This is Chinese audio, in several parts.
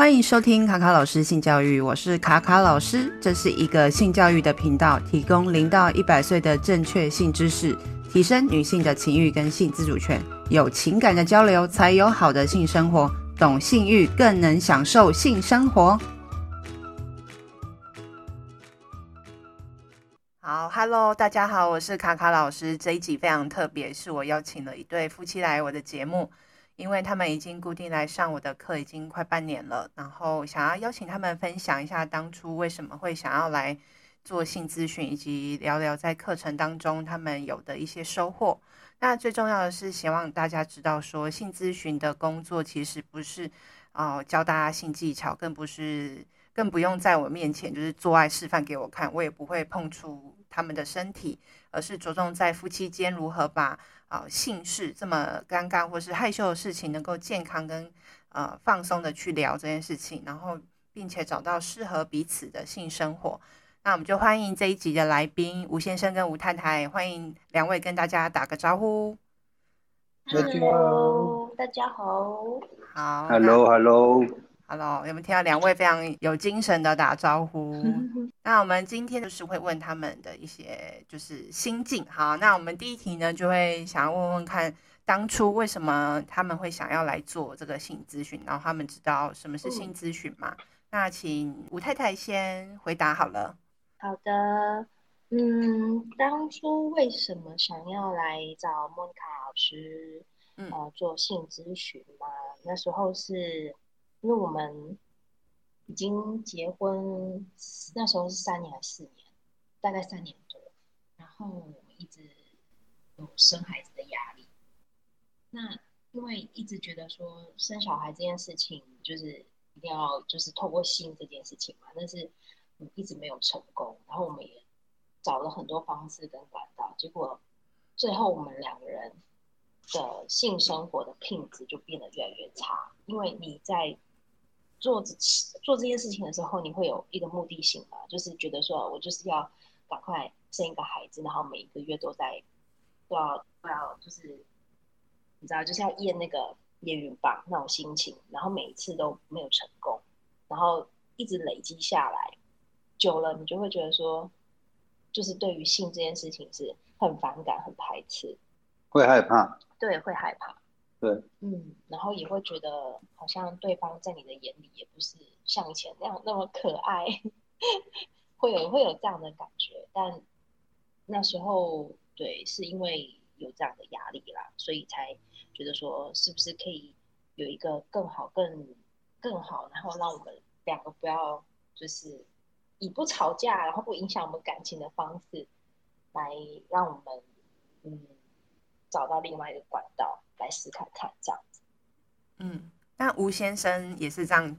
欢迎收听卡卡老师性教育，我是卡卡老师，这是一个性教育的频道，提供零到一百岁的正确性知识，提升女性的情欲跟性自主权，有情感的交流才有好的性生活，懂性欲更能享受性生活。好，Hello，大家好，我是卡卡老师，这一集非常特别，是我邀请了一对夫妻来我的节目。因为他们已经固定来上我的课，已经快半年了，然后想要邀请他们分享一下当初为什么会想要来做性咨询，以及聊聊在课程当中他们有的一些收获。那最重要的是，希望大家知道说，性咨询的工作其实不是哦、教大家性技巧，更不是更不用在我面前就是做爱示范给我看，我也不会碰触他们的身体，而是着重在夫妻间如何把。啊，性事这么尴尬或是害羞的事情，能够健康跟呃放松的去聊这件事情，然后并且找到适合彼此的性生活。那我们就欢迎这一集的来宾吴先生跟吴太太，欢迎两位跟大家打个招呼。Hello，大家好。好。Hello，Hello。Hello，有没有听到两位非常有精神的打招呼？那我们今天就是会问他们的一些就是心境。好，那我们第一题呢，就会想要问问看，当初为什么他们会想要来做这个性咨询？然后他们知道什么是性咨询吗？嗯、那请吴太太先回答好了。好的，嗯，当初为什么想要来找莫妮卡老师，嗯、呃，做性咨询嘛？那时候是。因为我们已经结婚，那时候是三年还是四年？大概三年多。然后我们一直有生孩子的压力。那因为一直觉得说生小孩这件事情，就是一定要就是透过性这件事情嘛，但是一直没有成功。然后我们也找了很多方式跟管道，结果最后我们两个人的性生活的品质就变得越来越差，因为你在。做做这件事情的时候，你会有一个目的性嘛？就是觉得说，我就是要赶快生一个孩子，然后每一个月都在都要都要，就是你知道，就是要验那个验孕棒那种心情，然后每一次都没有成功，然后一直累积下来，久了你就会觉得说，就是对于性这件事情是很反感、很排斥，会害怕，对，会害怕。对，嗯，然后也会觉得好像对方在你的眼里也不是像以前那样那么可爱，会有会有这样的感觉。但那时候对，是因为有这样的压力啦，所以才觉得说是不是可以有一个更好、更更好，然后让我们两个不要就是以不吵架，然后不影响我们感情的方式，来让我们嗯找到另外一个管道。来试看看这样子，嗯，那吴先生也是这样，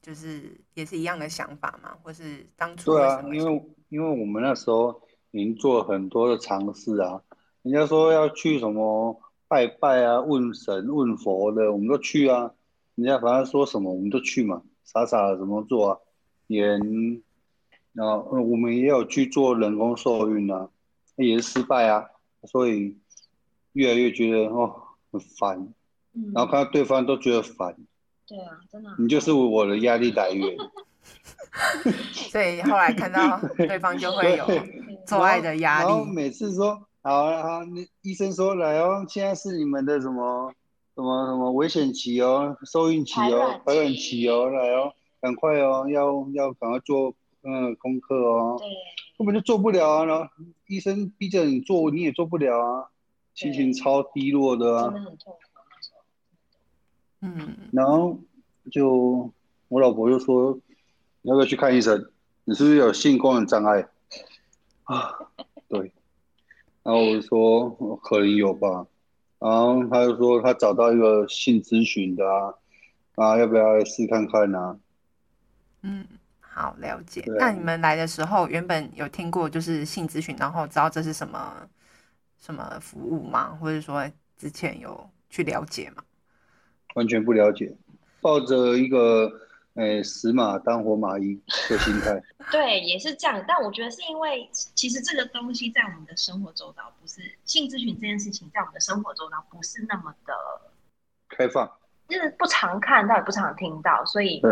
就是也是一样的想法嘛？或是当初对啊，因为因为我们那时候已经做很多的尝试啊，人家说要去什么拜拜啊、问神问佛的，我们都去啊。人家反正说什么我们都去嘛，傻傻的怎么做啊？也，然后我们也有去做人工受孕啊，也是失败啊，所以越来越觉得哦。很烦，然后看到对方都觉得烦，对啊，真的，你就是我的压力来源，所以后来看到对方就会有 做爱的压力。然后每次说好啊好，你医生说来哦，现在是你们的什么什么什么危险期哦，受孕期哦，排卵期。哦，来哦，赶快哦，要要赶快做嗯功课哦，对，根本就做不了啊，然后医生逼着你做，你也做不了啊。心情超低落的啊，真的很痛苦那时候。嗯，然后就我老婆就说，你要不要去看医生？你是不是有性功能障碍啊？对。然后我就说可能有吧。然后他就说他找到一个性咨询的啊，啊，要不要来试看看呢？啊？嗯，好，了解。那你们来的时候，原本有听过就是性咨询，然后知道这是什么？什么服务吗？或者说之前有去了解吗？完全不了解，抱着一个诶、欸、死马当活马医的心态。对，也是这样。但我觉得是因为，其实这个东西在我们的生活周遭，不是性咨询这件事情，在我们的生活周遭不是那么的开放。就是不常看到也不常听到，所以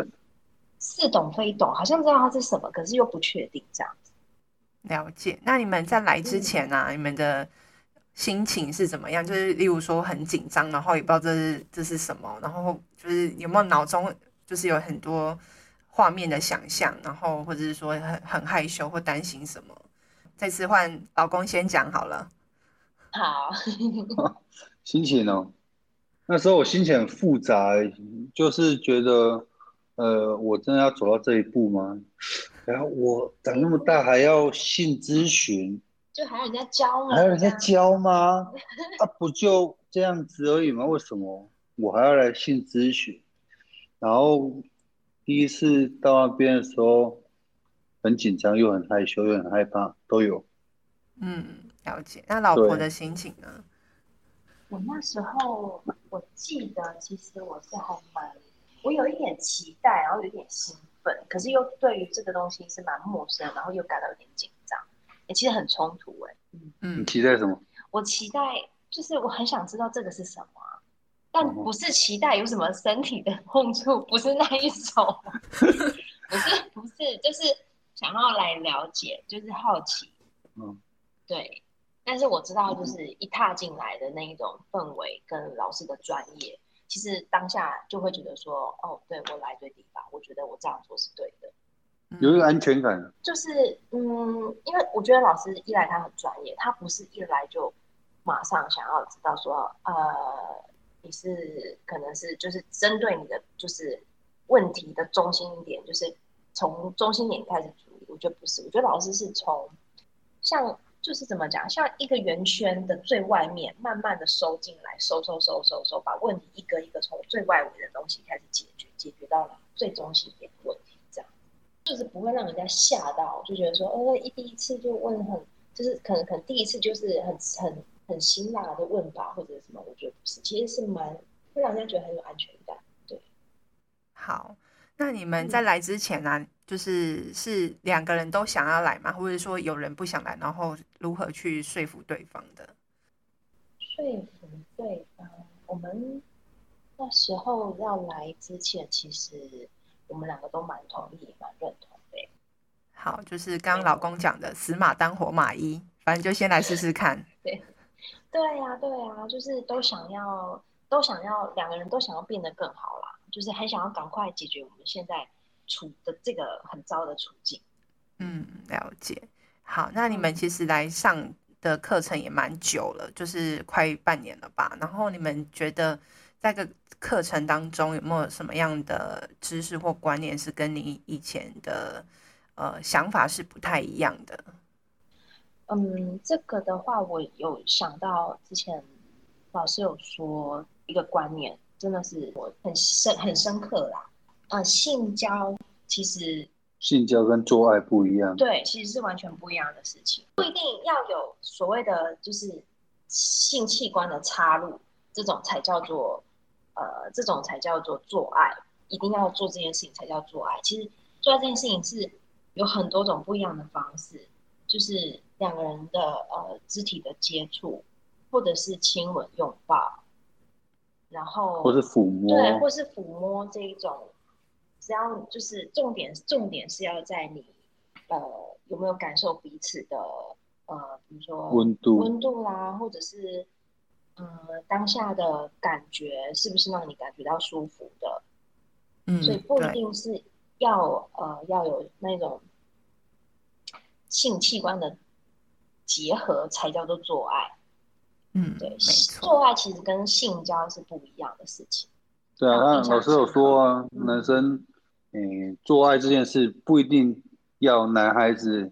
似懂非懂，好像知道它是什么，可是又不确定这样子。了解。那你们在来之前啊，嗯、你们的心情是怎么样？就是例如说很紧张，然后也不知道这是这是什么，然后就是有没有脑中就是有很多画面的想象，然后或者是说很很害羞或担心什么？这次换老公先讲好了。好，心情哦，那时候我心情很复杂，就是觉得，呃，我真的要走到这一步吗？然后我长那么大还要性咨询，就还要人家教吗？还有人家教吗？啊，不就这样子而已吗？为什么我还要来性咨询？然后第一次到那边的时候，很紧张，又很害羞，又很害怕，都有。嗯。了解，那老婆的心情呢？我那时候我记得，其实我是还蛮，我有一点期待，然后有一点兴奋，可是又对于这个东西是蛮陌生，然后又感到有点紧其实很冲突，哎，嗯嗯，你期待什么？我期待就是我很想知道这个是什么，但不是期待有什么身体的碰触，不是那一种，不是不是，就是想要来了解，就是好奇，嗯，对。但是我知道，就是一踏进来的那一种氛围跟老师的专业，其实当下就会觉得说，哦，对，我来对地方，我觉得我这样做是对的，有一个安全感。就是，嗯，因为我觉得老师一来他很专业，他不是一来就马上想要知道说，呃，你是可能是就是针对你的就是问题的中心点，就是从中心点开始处理。我觉得不是，我觉得老师是从像。就是怎么讲，像一个圆圈的最外面，慢慢的收进来，收收收收收，把问题一个一个从最外围的东西开始解决，解决到了最中心点就是不会让人家吓到，就觉得说，哦，一第一次就问很，就是可能可能第一次就是很很很辛辣的问法或者什么，我觉得不是，其实是蛮会让人家觉得很有安全感。对，好，那你们在来之前呢、啊？嗯就是是两个人都想要来吗？或者说有人不想来，然后如何去说服对方的？说服对方，我们那时候要来之前，其实我们两个都蛮同意、蛮认同的。好，就是刚刚老公讲的“死马当活马医”，反正就先来试试看。对，对呀、啊，对呀、啊，就是都想要，都想要，两个人都想要变得更好啦，就是很想要赶快解决我们现在。处的这个很糟的处境，嗯，了解。好，那你们其实来上的课程也蛮久了，就是快半年了吧？然后你们觉得在这个课程当中有没有什么样的知识或观念是跟你以前的呃想法是不太一样的？嗯，这个的话，我有想到之前老师有说一个观念，真的是我很深很深刻啦。呃，性交其实性交跟做爱不一样，对，其实是完全不一样的事情，不一定要有所谓的就是性器官的插入，这种才叫做呃，这种才叫做做爱，一定要做这件事情才叫做爱。其实做爱这件事情是有很多种不一样的方式，就是两个人的呃肢体的接触，或者是亲吻、拥抱，然后或是抚摸，对，或是抚摸这一种。只要就是重点，重点是要在你，呃，有没有感受彼此的，呃，比如说温度、温度啦，或者是，呃，当下的感觉是不是让你感觉到舒服的？嗯，所以不一定是要呃要有那种性器官的结合才叫做做爱。嗯，对，做爱其实跟性交是不一样的事情。对啊，那老师有说啊，嗯、男生。嗯，做爱这件事不一定要男孩子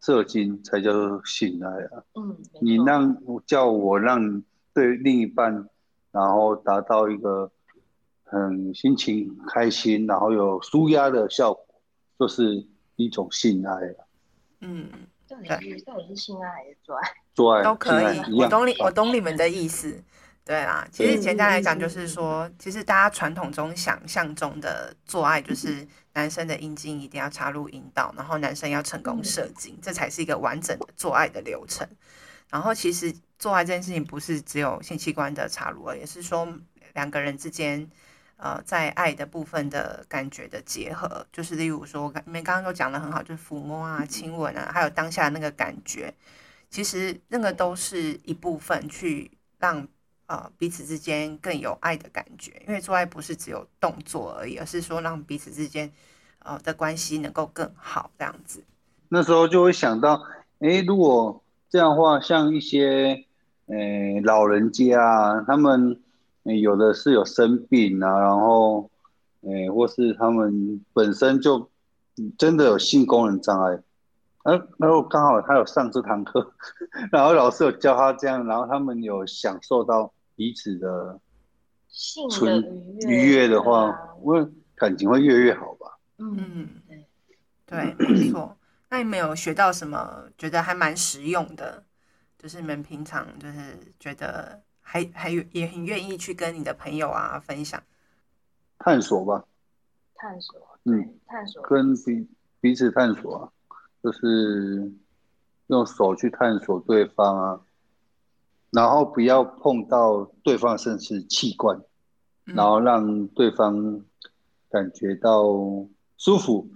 射精才叫做性爱啊。嗯，你让叫我让对另一半，然后达到一个很心情开心，然后有舒压的效果，就是一种性爱了。嗯，到底是到底是性爱还是做爱？做爱都可以，我懂你，我懂你们的意思。对啊，其实简单来讲就是说，其实大家传统中想象中的做爱，就是男生的阴茎一定要插入阴道，然后男生要成功射精，这才是一个完整的做爱的流程。然后其实做爱这件事情不是只有性器官的插入，而也是说两个人之间呃在爱的部分的感觉的结合，就是例如说，你们刚刚都讲的很好，就是抚摸啊、亲吻啊，还有当下那个感觉，其实那个都是一部分去让呃彼此之间更有爱的感觉，因为做爱不是只有动作而已，而是说让彼此之间呃的关系能够更好这样子。那时候就会想到，哎，如果这样的话，像一些。诶，老人家啊，他们有的是有生病啊，然后，诶，或是他们本身就真的有性功能障碍，呃，然后刚好他有上这堂课，然后老师有教他这样，然后他们有享受到彼此的性的愉悦的话，我、啊、感情会越来越好吧？嗯，对，没错。那你们有学到什么？觉得还蛮实用的？就是你们平常就是觉得还还有也很愿意去跟你的朋友啊分享，探索吧，探索，嗯，探索，跟彼彼此探索啊，就是用手去探索对方啊，然后不要碰到对方甚至器官，嗯，然后让对方感觉到舒服。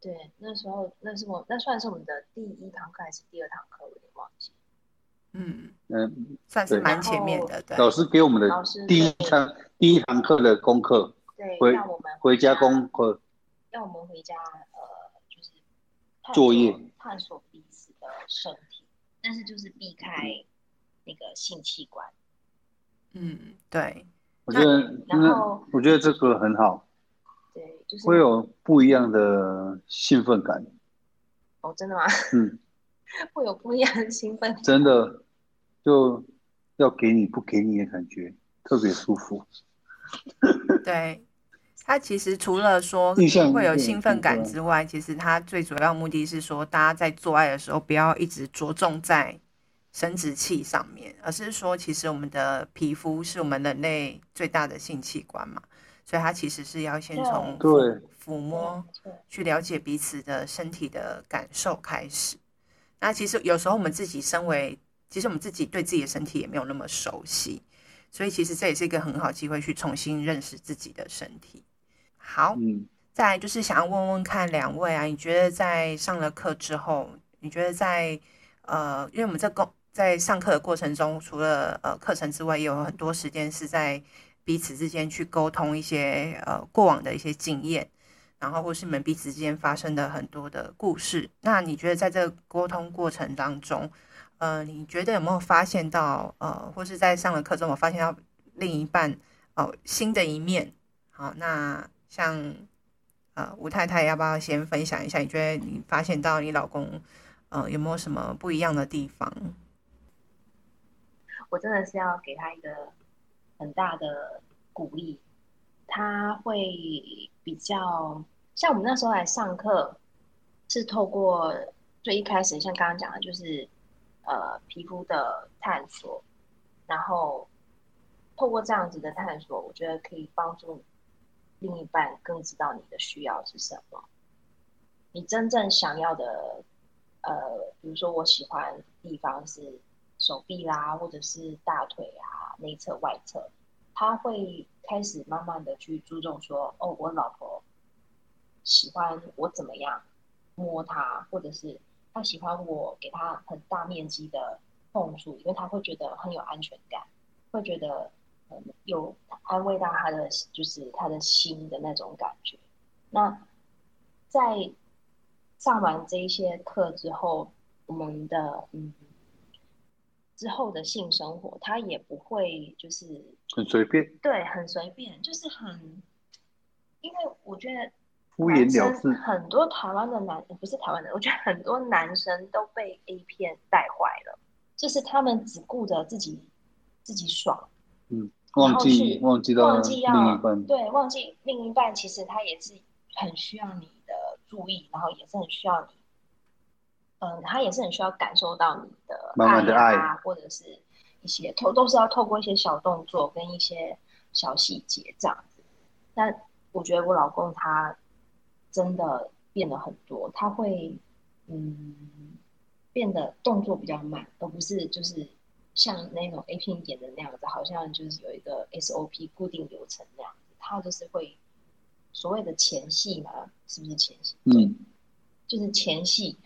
对，那时候那是我那算是我们的第一堂课还是第二堂课？我有点忘记。嗯嗯，算是蛮前面的。对，老师给我们的第一堂第一堂课的功课，对，回让我们回家功课，让我们回家呃，就是作业探索彼此的身体，但是就是避开那个性器官。嗯，对，我觉得，然后我觉得这个很好，对，就是会有不一样的兴奋感。哦，真的吗？嗯，会有不一样的兴奋，真的。就要给你不给你的感觉特别舒服。对，他其实除了说会有兴奋感之外，其实他最主要目的是说，大家在做爱的时候不要一直着重在生殖器上面，而是说，其实我们的皮肤是我们人类最大的性器官嘛，所以他其实是要先从对抚摸去了解彼此的身体的感受开始。那其实有时候我们自己身为其实我们自己对自己的身体也没有那么熟悉，所以其实这也是一个很好机会去重新认识自己的身体。好，嗯，再来就是想要问问看两位啊，你觉得在上了课之后，你觉得在呃，因为我们在工在上课的过程中，除了呃课程之外，也有很多时间是在彼此之间去沟通一些呃过往的一些经验，然后或是你们彼此之间发生的很多的故事。那你觉得在这个沟通过程当中，呃，你觉得有没有发现到呃，或是在上了课中，我发现到另一半哦、新的一面？好，那像呃吴太太，要不要先分享一下？你觉得你发现到你老公呃有没有什么不一样的地方？我真的是要给他一个很大的鼓励，他会比较像我们那时候来上课，是透过最一开始像刚刚讲的，就是。呃，皮肤的探索，然后透过这样子的探索，我觉得可以帮助另一半更知道你的需要是什么。你真正想要的，呃，比如说我喜欢地方是手臂啦，或者是大腿啊，内侧、外侧，他会开始慢慢的去注重说，哦，我老婆喜欢我怎么样摸她，或者是。他喜欢我给他很大面积的碰触，因为他会觉得很有安全感，会觉得有安慰到他的就是他的心的那种感觉。那在上完这一些课之后，我们的嗯之后的性生活，他也不会就是很随便，对，很随便，就是很，因为我觉得。敷衍了事，很多台湾的男，不是台湾的，我觉得很多男生都被 A 片带坏了，就是他们只顾着自己自己爽，嗯，忘记忘记到忘记要另一半，对，忘记另一半其实他也是很需要你的注意，然后也是很需要你，嗯，他也是很需要感受到你的爱啊，或者是一些透都是要透过一些小动作跟一些小细节这样子。但我觉得我老公他。真的变得很多，他会嗯变得动作比较慢，而不是就是像那种 A 片演的那样子，好像就是有一个 SOP 固定流程那样子。他就是会所谓的前戏嘛，是不是前戏？嗯，就是前戏，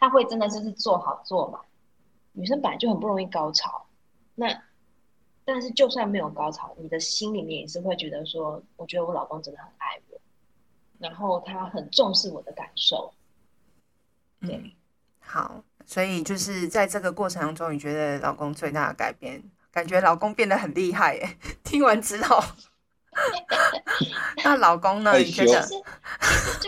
他会真的就是做好做嘛。女生本来就很不容易高潮，那但是就算没有高潮，你的心里面也是会觉得说，我觉得我老公真的很爱我，然后他很重视我的感受。对，嗯，好。所以就是在这个过程当中，你觉得老公最大的改变，感觉老公变得很厉害耶。听完之后，那老公呢？你觉得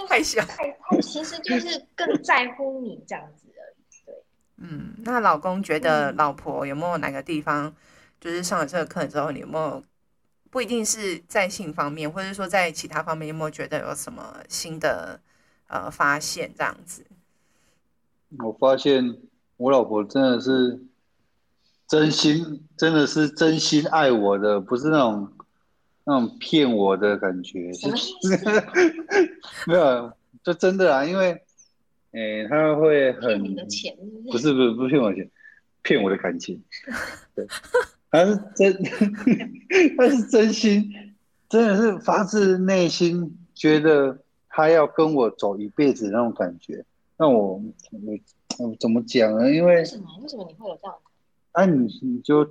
害羞？他其实就是更在乎你这样子而已。对，嗯，那老公觉得老婆有没有哪个地方，就是上了这个课之后，你有没有不一定是在性方面，或者说在其他方面，有没有觉得有什么新的呃发现这样子？我发现我老婆真的是真心，真的是真心爱我的，不是那种那种骗我的感觉。没有，就真的啊，因为，诶，他会很不是不是不骗我钱，骗我的感情。对，他是真，他是真心，真的是发自内心觉得他要跟我走一辈子那种感觉。那我我我怎么讲呢？因为为什么？为什么你会有这样？啊，你你就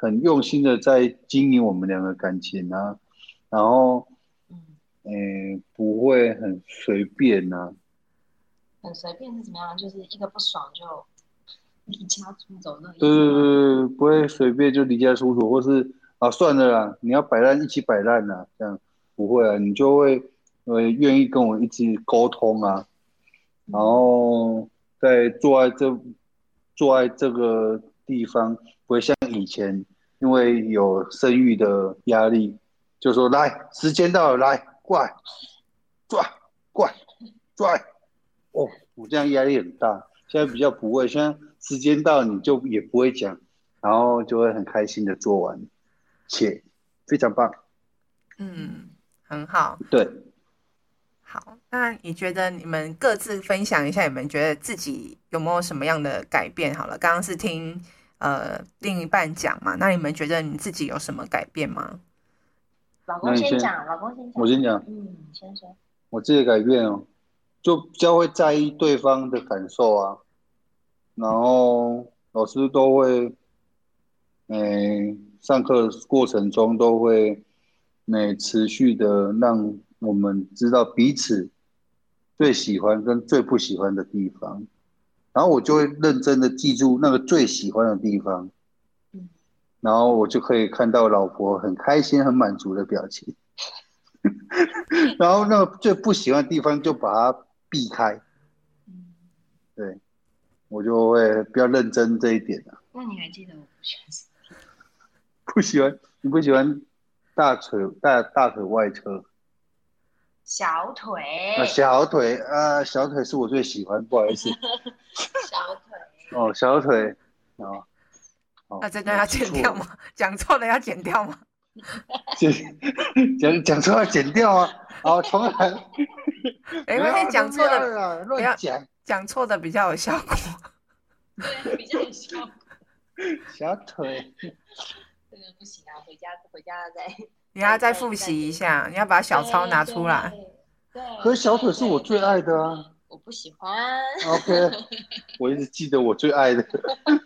很用心的在经营我们两个感情啊，然后，嗯，诶，不会很随便呐、啊。很随便是怎么样？就是一个不爽就离家出走那种。对对对，不会随便就离家出走，或是啊算了啦，你要摆烂一起摆烂呐，这样不会啊，你就会呃愿意跟我一起沟通啊。然后在做爱这做爱这个地方，不会像以前，因为有生育的压力，就说来时间到了，来过来拽过来拽哦，我这样压力很大。现在比较不会，现在时间到你就也不会讲，然后就会很开心的做完，且非常棒。嗯，很好。对。好，那你觉得你们各自分享一下，你们觉得自己有没有什么样的改变？好了，刚刚是听呃另一半讲嘛，那你们觉得你自己有什么改变吗？老公先讲，老公先讲，我先讲，嗯，你先说。我自己改变哦，就比较会在意对方的感受啊，然后老师都会，诶，上课过程中都会，诶，持续的让。我们知道彼此最喜欢跟最不喜欢的地方，然后我就会认真的记住那个最喜欢的地方，嗯然后我就可以看到老婆很开心、很满足的表情，然后那个最不喜欢的地方就把它避开，嗯对，我就会比较认真这一点啊。那你还记得我不喜欢什么？不喜欢，你不喜欢大腿大大腿外侧。小腿，小腿，啊，小腿是我最喜欢，不好意思。小腿，哦，小腿，哦，那真的要剪掉吗？讲错了要剪掉吗？剪讲讲错要剪掉啊！好，重来。哎，因为讲错的不要讲，讲错的比较有效果。对，比较有效果。小腿，这个不行啊，回家回家再。你要再复习一下，你要把小抄拿出来。对，可是小腿是我最爱的啊。我不喜欢。OK，我一直记得我最爱的。很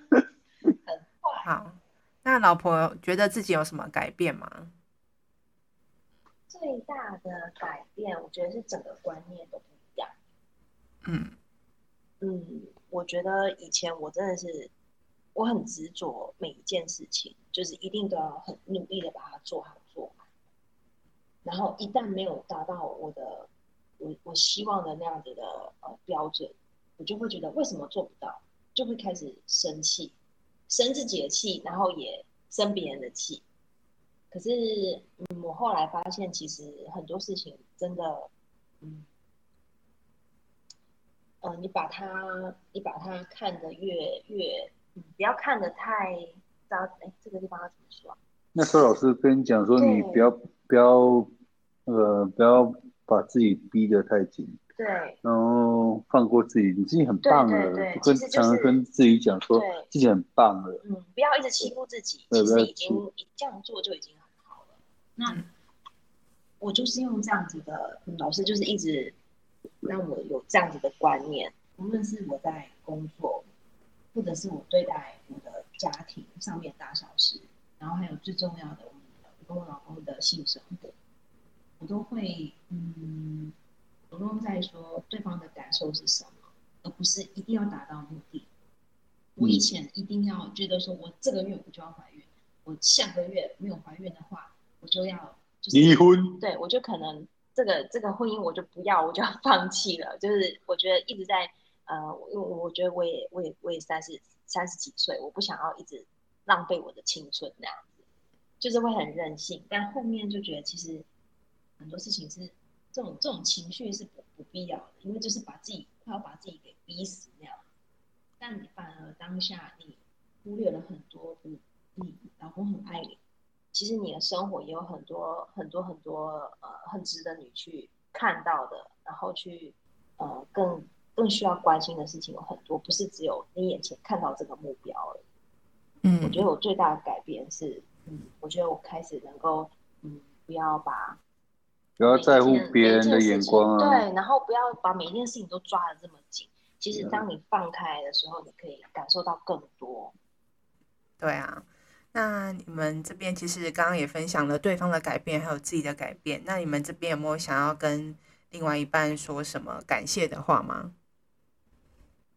好，那老婆觉得自己有什么改变吗？最大的改变，我觉得是整个观念都不一样。嗯嗯，我觉得以前我真的是我很执着每一件事情，就是一定都要很努力的把它做好。然后一旦没有达到我的我我希望的那样子的呃标准，我就会觉得为什么做不到，就会开始生气，生自己的气，然后也生别人的气。可是嗯，我后来发现，其实很多事情真的，嗯，呃，你把它你把它看得越越，嗯，不要看得太糟。哎，这个地方要怎么说啊？那时候老师跟你讲说，你不要不要，呃，不要把自己逼得太紧，对，然后放过自己，你自己很棒了，对对对，跟常常跟自己讲说自己很棒了，嗯，不要一直欺负自己，其实已经这样做就已经很好了。那我就是用这样子的，嗯、老师就是一直让我有这样子的观念，无论是我在工作，或者是我对待我的家庭上面大小事，然后还有最重要的，我们的我跟我老公的性生活，我都会嗯，我都在说对方的感受是什么，而不是一定要达到目的。我以前一定要觉得说，我这个月我就要怀孕，我下个月没有怀孕的话，我就要。离婚，对，我就可能这个这个婚姻我就不要，我就要放弃了。就是我觉得一直在呃，因为我觉得我也我也我也三十三十几岁，我不想要一直浪费我的青春那样子，就是会很任性。但后面就觉得其实很多事情是这种这种情绪是不不必要的，因为就是把自己快要把自己给逼死那样。但你反而当下你忽略了很多，你你老公很爱你。其实你的生活也有很多很多很多呃很值得你去看到的，然后去呃更更需要关心的事情有很多，不是只有你眼前看到这个目标而已。嗯，我觉得我最大的改变是，嗯，我觉得我开始能够嗯不要把不要在乎别人的眼光啊，对，然后不要把每一件事情都抓得这么紧。其实当你放开的时候，你可以感受到更多。对啊。那你们这边其实刚刚也分享了对方的改变，还有自己的改变。那你们这边有没有想要跟另外一半说什么感谢的话吗？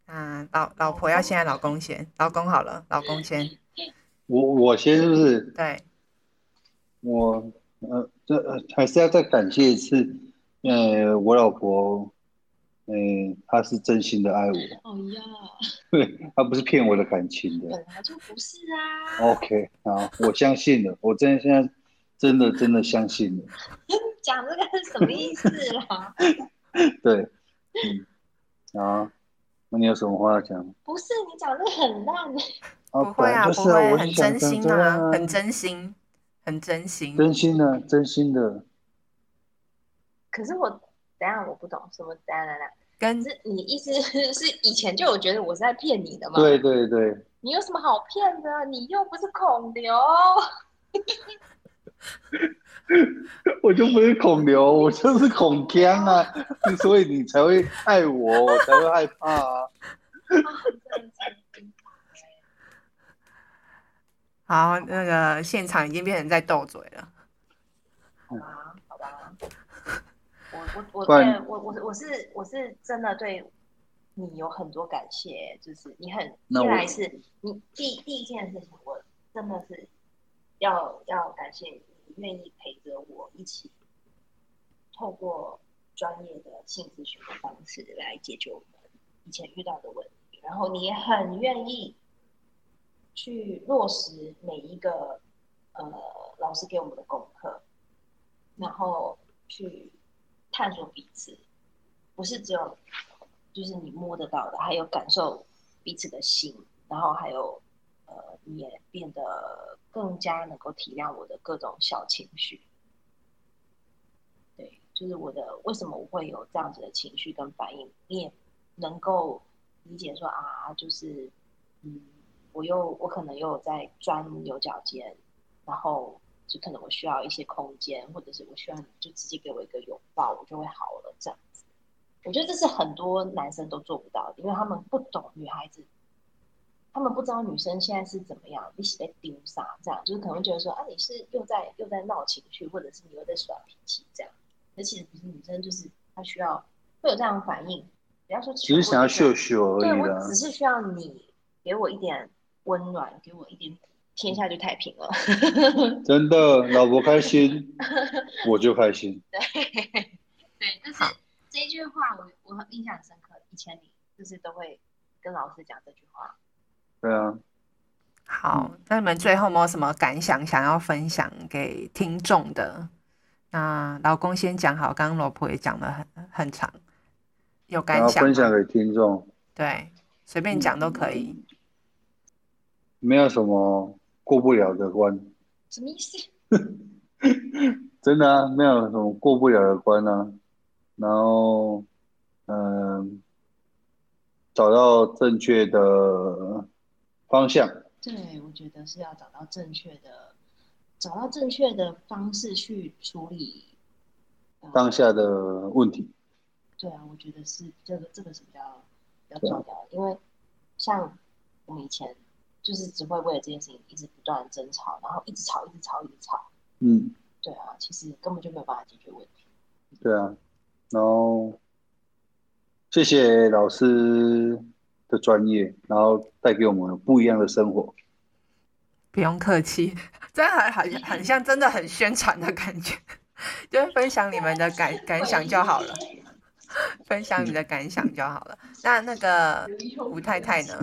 啊，老老婆要先，老公先，老公好了，老公先。我我先是不是？对。我呃，这还是要再感谢一次，呃，我老婆。呃，她是真心的爱我。哦呀，对，她不是骗我的感情的。本来就不是啊。OK，好，我相信了，我真的现在真的真的相信了。讲这个是什么意思啦？对，嗯，啊，那你有什么话要讲？不是，你讲这个很烂。不会啊，不会，很真心啊，很真心，很真心，真心的，真心的。可是我。等下我不懂什么，等下等下，跟是你意思 是以前就有觉得我是在骗你的吗？对对对。你有什么好骗的？你又不是孔刘。我就不是孔刘，我就是孔锵啊！所以你才会爱我，我才会害怕啊。好，那个现场已经变成在斗嘴了。啊，好吧我我对我我我是我是真的对你有很多感谢，就是你很一来是你第第一件事情，我真的是要要感谢你愿意陪着我一起透过专业的性咨询的方式来解决我们以前遇到的问题，然后你也很愿意去落实每一个呃老师给我们的功课，然后去。探索彼此，不是只有就是你摸得到的，还有感受彼此的心，然后还有呃，你也变得更加能够体谅我的各种小情绪。对，就是我的为什么我会有这样子的情绪跟反应，你也能够理解说啊，就是嗯，我又我可能又在钻牛角尖，然后。就可能我需要一些空间，或者是我需要你就直接给我一个拥抱，我就会好了这样子。我觉得这是很多男生都做不到的，因为他们不懂女孩子，他们不知道女生现在是怎么样，你是在丢啥这样，就是可能会觉得说啊，你是又在又在闹情绪，或者是你又在耍脾气这样。那其实不是，女生就是她需要会有这样的反应，不要说只是想要秀秀而已，对，我只是需要你给我一点温暖，给我一点。天下就太平了，真的，老婆开心，我就开心。对，对，但是这一句话我我印象很深刻，以前你就是都会跟老师讲这句话。对啊。好，那你们最后有没有什么感想想要分享给听众的？那老公先讲好，刚刚老婆也讲了很很长，有感想分享给听众。对，随便讲都可以。没有什么。过不了的关，什么意思？真的啊，没有什么过不了的关啊。然后，嗯、呃，找到正确的方向。对，我觉得是要找到正确的，找到正确的方式去处理当下的问题。对啊，我觉得是这个，这个是比较比较重要的，啊、因为像我们以前就是只会为了这件事情一直不断争吵，然后一直吵，一直吵，一直吵。嗯，对啊，其实根本就没有办法解决问题。对啊，然后谢谢老师的专业，然后带给我们不一样的生活。不用客气，这还很很像真的很宣传的感觉，就是分享你们的感感想就好了。分享你的感想就好了。那那个吴太太呢？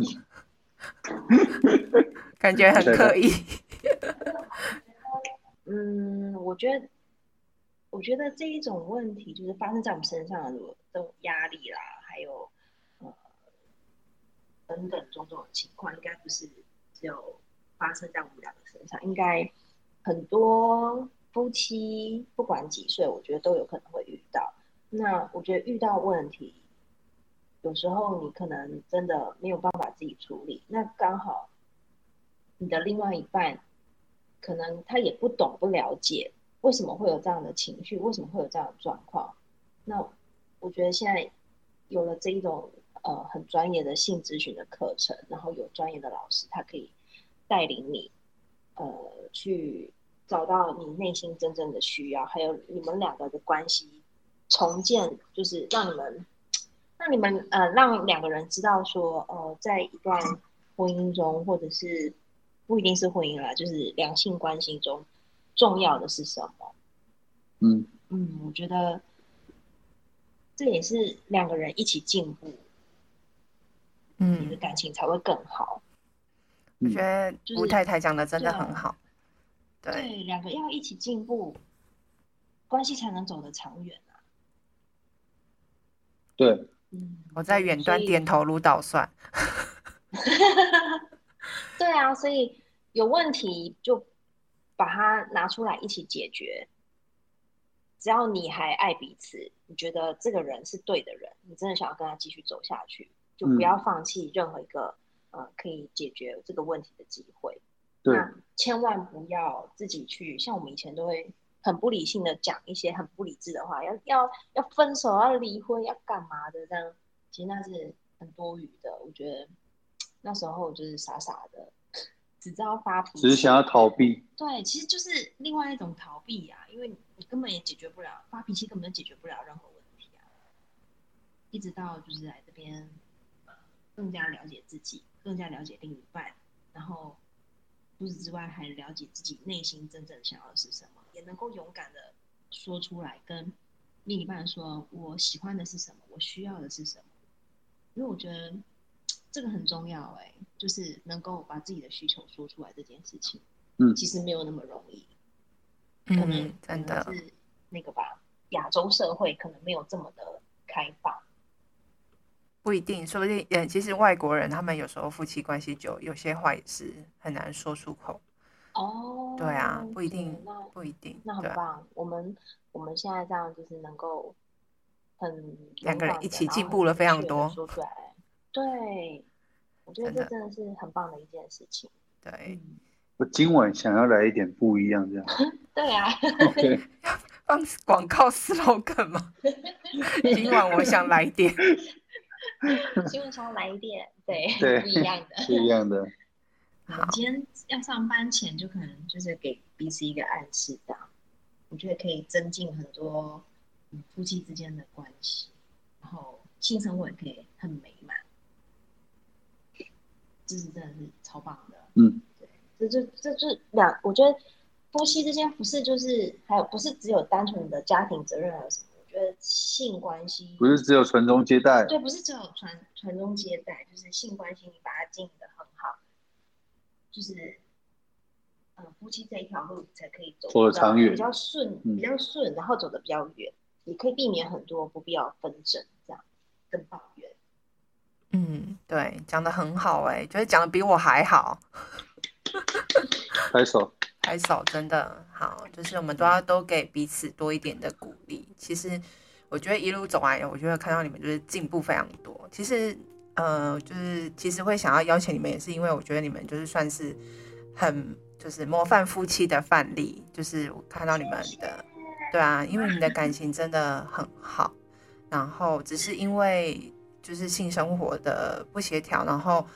感觉很刻意。嗯，我觉得，我觉得这一种问题就是发生在我们身上的这种压力啦，还有呃等等种种情况，应该不是只有发生在我们两个身上，应该很多夫妻不管几岁，我觉得都有可能会遇到。那我觉得遇到问题，有时候你可能真的没有办法自己处理。那刚好你的另外一半，可能他也不懂不了解为什么会有这样的情绪，为什么会有这样的状况。那我觉得现在有了这一种呃很专业的性咨询的课程，然后有专业的老师，他可以带领你呃去找到你内心真正的需要，还有你们两个的关系。重建就是让你们，让你们呃，让两个人知道说，呃，在一段婚姻中，或者是不一定是婚姻啦，就是两性关系中，重要的是什么？嗯嗯，我觉得这也是两个人一起进步，嗯，你的感情才会更好。我觉得吴太太讲的真的很好，对，对，两个要一起进步，关系才能走得长远。对，嗯，我在远端点头如捣蒜。对啊，所以有问题就把它拿出来一起解决。只要你还爱彼此，你觉得这个人是对的人，你真的想要跟他继续走下去，就不要放弃任何一个、嗯、呃可以解决这个问题的机会。对，那千万不要自己去，像我们以前都会。很不理性的讲一些很不理智的话，要要要分手，要离婚，要干嘛的这样？其实那是很多余的。我觉得那时候就是傻傻的，只知道发脾气，只是想要逃避。对，其实就是另外一种逃避啊，因为你根本也解决不了发脾气，根本就解决不了任何问题啊。一直到就是来这边，更加了解自己，更加了解另一半，然后。除此之外，还了解自己内心真正想要的是什么，也能够勇敢的说出来，跟另一半说：“我喜欢的是什么，我需要的是什么。”因为我觉得这个很重要，哎，就是能够把自己的需求说出来这件事情，嗯，其实没有那么容易，嗯，可能真的是那个吧，亚洲社会可能没有这么的开放。不一定，说不定，嗯，其实外国人他们有时候夫妻关系久，有些话也是很难说出口。哦，对啊，不一定，不一定，那很棒。我们我们现在这样就是能够很两个人一起进步了非常多。说出来，对，我觉得这真的是很棒的一件事情。对，我今晚想要来一点不一样，这样。对啊。Okay. 放广告 slogan 吗？今晚我想来点。新闻上来一点，对，对不一样的，不一样的。好，今天要上班前就可能就是给彼此一个暗示，这样我觉得可以增进很多夫妻之间的关系，然后性生活也可以很美满，这是真的是超棒的。嗯，对，这就这就两，我觉得夫妻之间不是就是还有不是只有单纯的家庭责任还有什么。觉得性关系不是只有传宗接代，对，不是只有传传宗接代，就是性关系，你把它经营的很好，就是，呃，夫妻这一条路才可以走走得长远，比较顺，比较顺，嗯，然后走得比较远，也可以避免很多不必要纷争，这样跟抱怨。嗯，对，讲的很好，哎，觉得讲的比我还好，拍手。拍手，真的好，就是我们都要都给彼此多一点的鼓励。其实我觉得一路走来，我觉得看到你们就是进步非常多。其实，呃，就是其实会想要邀请你们，也是因为我觉得你们就是算是很就是模范夫妻的范例。就是我看到你们的对啊，因为你们的感情真的很好，然后只是因为就是性生活的不协调，然后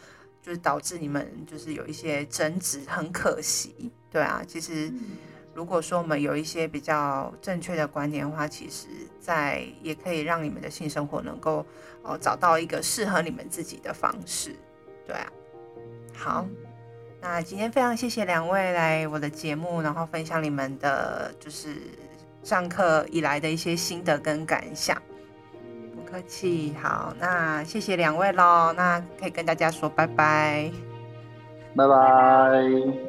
就是导致你们就是有一些争执，很可惜。对啊，其实如果说我们有一些比较正确的观念的话，其实在也可以让你们的性生活能够哦找到一个适合你们自己的方式。对啊，好。那今天非常谢谢两位来我的节目，然后分享你们的就是上课以来的一些心得跟感想。不客气，好，那谢谢两位喽，那可以跟大家说拜拜，拜拜。